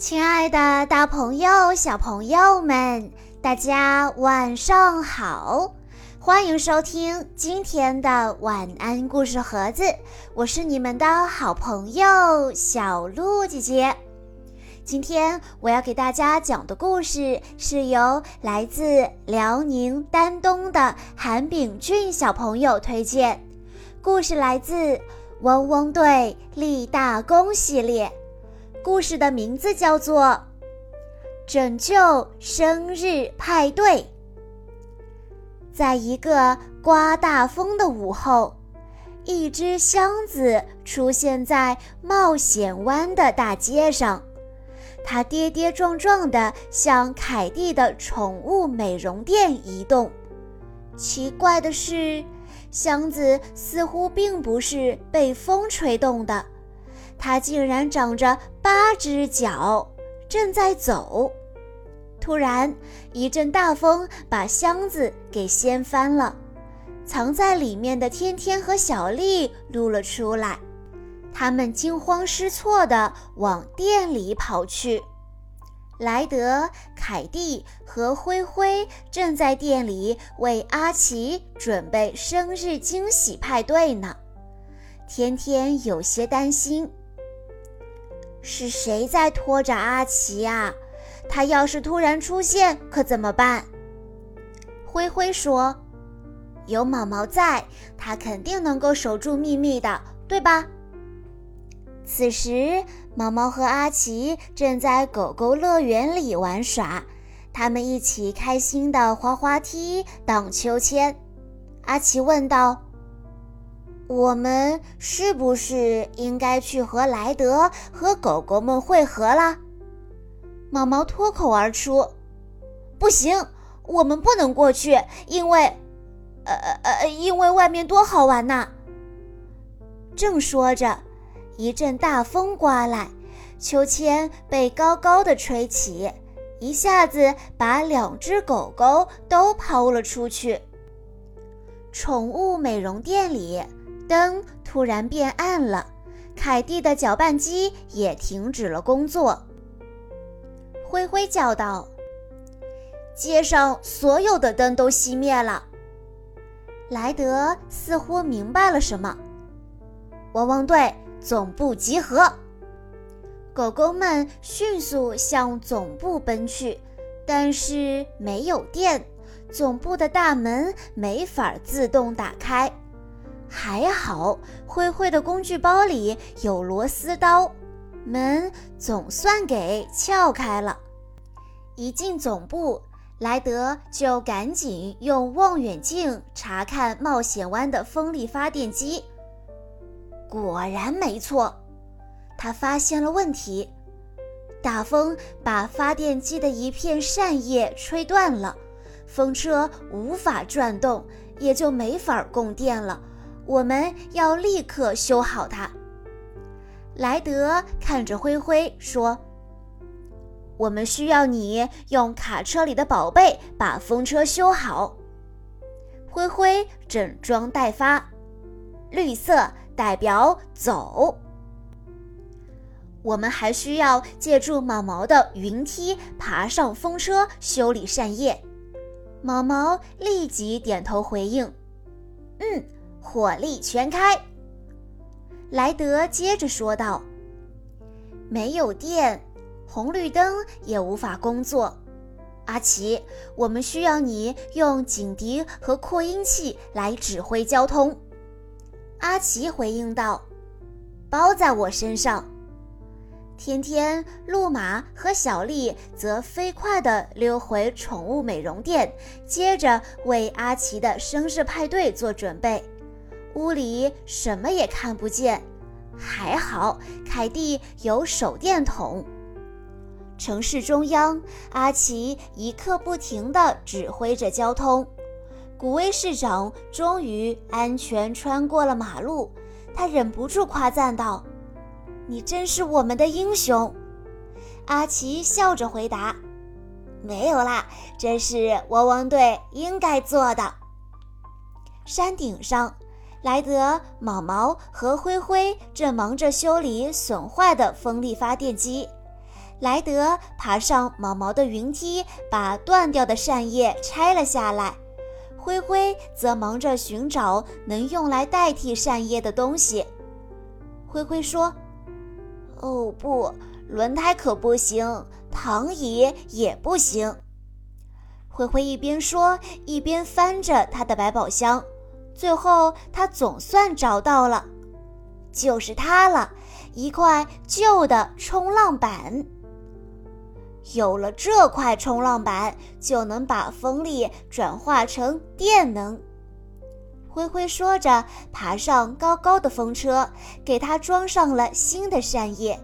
亲爱的，大朋友、小朋友们，大家晚上好！欢迎收听今天的晚安故事盒子，我是你们的好朋友小鹿姐姐。今天我要给大家讲的故事是由来自辽宁丹东的韩炳俊小朋友推荐，故事来自《汪汪队立大功》系列。故事的名字叫做《拯救生日派对》。在一个刮大风的午后，一只箱子出现在冒险湾的大街上，它跌跌撞撞地向凯蒂的宠物美容店移动。奇怪的是，箱子似乎并不是被风吹动的。它竟然长着八只脚，正在走。突然，一阵大风把箱子给掀翻了，藏在里面的天天和小丽露了出来。他们惊慌失措地往店里跑去。莱德、凯蒂和灰灰正在店里为阿奇准备生日惊喜派对呢。天天有些担心。是谁在拖着阿奇呀？他要是突然出现，可怎么办？灰灰说：“有毛毛在，他肯定能够守住秘密的，对吧？”此时，毛毛和阿奇正在狗狗乐园里玩耍，他们一起开心地滑滑梯、荡秋千。阿奇问道。我们是不是应该去和莱德和狗狗们会合了？毛毛脱口而出：“不行，我们不能过去，因为，呃呃呃，因为外面多好玩呐！”正说着，一阵大风刮来，秋千被高高的吹起，一下子把两只狗狗都抛了出去。宠物美容店里。灯突然变暗了，凯蒂的搅拌机也停止了工作。灰灰叫道：“街上所有的灯都熄灭了。”莱德似乎明白了什么。汪汪队总部集合，狗狗们迅速向总部奔去，但是没有电，总部的大门没法自动打开。还好，灰灰的工具包里有螺丝刀，门总算给撬开了。一进总部，莱德就赶紧用望远镜查看冒险湾的风力发电机。果然没错，他发现了问题：大风把发电机的一片扇叶吹断了，风车无法转动，也就没法供电了。我们要立刻修好它。莱德看着灰灰说：“我们需要你用卡车里的宝贝把风车修好。”灰灰整装待发，绿色代表走。我们还需要借助毛毛的云梯爬上风车，修理扇叶。毛毛立即点头回应：“嗯。”火力全开，莱德接着说道：“没有电，红绿灯也无法工作。阿奇，我们需要你用警笛和扩音器来指挥交通。”阿奇回应道：“包在我身上。”天天、路马和小丽则飞快地溜回宠物美容店，接着为阿奇的生日派对做准备。屋里什么也看不见，还好凯蒂有手电筒。城市中央，阿奇一刻不停地指挥着交通。古威市长终于安全穿过了马路，他忍不住夸赞道：“你真是我们的英雄！”阿奇笑着回答：“没有啦，这是汪汪队应该做的。”山顶上。莱德、毛毛和灰灰正忙着修理损坏的风力发电机。莱德爬上毛毛的云梯，把断掉的扇叶拆了下来。灰灰则忙着寻找能用来代替扇叶的东西。灰灰说：“哦不，轮胎可不行，躺椅也不行。”灰灰一边说，一边翻着他的百宝箱。最后，他总算找到了，就是它了，一块旧的冲浪板。有了这块冲浪板，就能把风力转化成电能。灰灰说着，爬上高高的风车，给它装上了新的扇叶。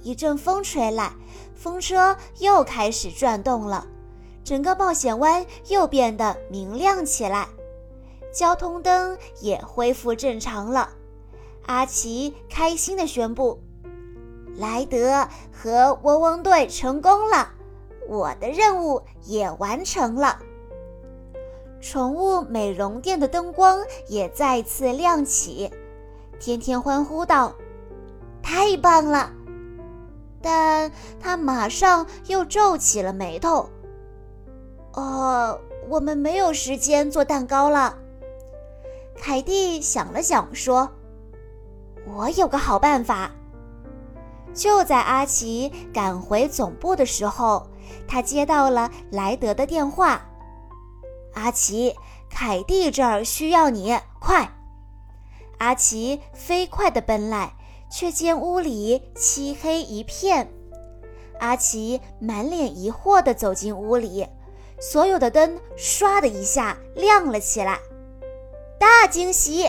一阵风吹来，风车又开始转动了，整个冒险湾又变得明亮起来。交通灯也恢复正常了，阿奇开心地宣布：“莱德和嗡嗡队成功了，我的任务也完成了。”宠物美容店的灯光也再次亮起，天天欢呼道：“太棒了！”但他马上又皱起了眉头：“哦，我们没有时间做蛋糕了。”凯蒂想了想，说：“我有个好办法。”就在阿奇赶回总部的时候，他接到了莱德的电话：“阿奇，凯蒂这儿需要你，快！”阿奇飞快地奔来，却见屋里漆黑一片。阿奇满脸疑惑地走进屋里，所有的灯唰的一下亮了起来。大惊喜！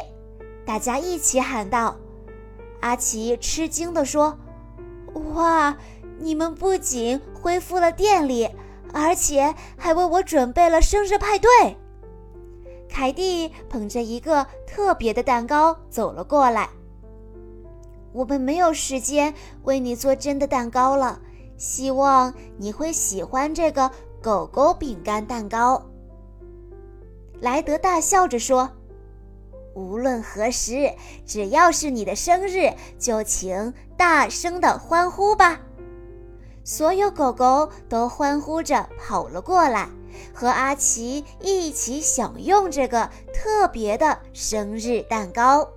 大家一起喊道。阿奇吃惊地说：“哇，你们不仅恢复了电力，而且还为我准备了生日派对。”凯蒂捧着一个特别的蛋糕走了过来。我们没有时间为你做真的蛋糕了，希望你会喜欢这个狗狗饼干蛋糕。莱德大笑着说。无论何时，只要是你的生日，就请大声的欢呼吧！所有狗狗都欢呼着跑了过来，和阿奇一起享用这个特别的生日蛋糕。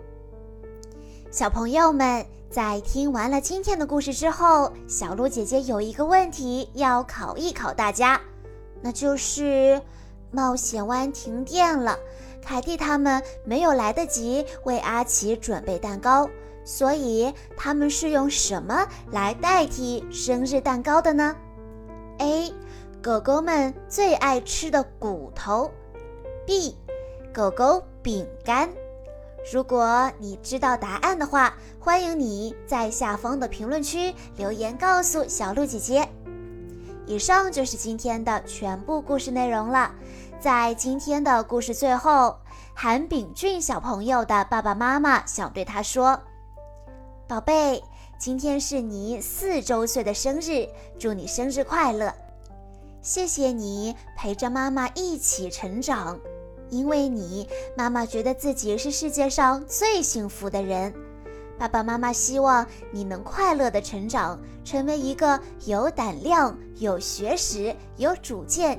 小朋友们，在听完了今天的故事之后，小鹿姐姐有一个问题要考一考大家，那就是冒险湾停电了。凯蒂他们没有来得及为阿奇准备蛋糕，所以他们是用什么来代替生日蛋糕的呢？A. 狗狗们最爱吃的骨头。B. 狗狗饼干。如果你知道答案的话，欢迎你在下方的评论区留言告诉小鹿姐姐。以上就是今天的全部故事内容了。在今天的故事最后，韩炳俊小朋友的爸爸妈妈想对他说：“宝贝，今天是你四周岁的生日，祝你生日快乐！谢谢你陪着妈妈一起成长，因为你，妈妈觉得自己是世界上最幸福的人。爸爸妈妈希望你能快乐的成长，成为一个有胆量、有学识、有主见。”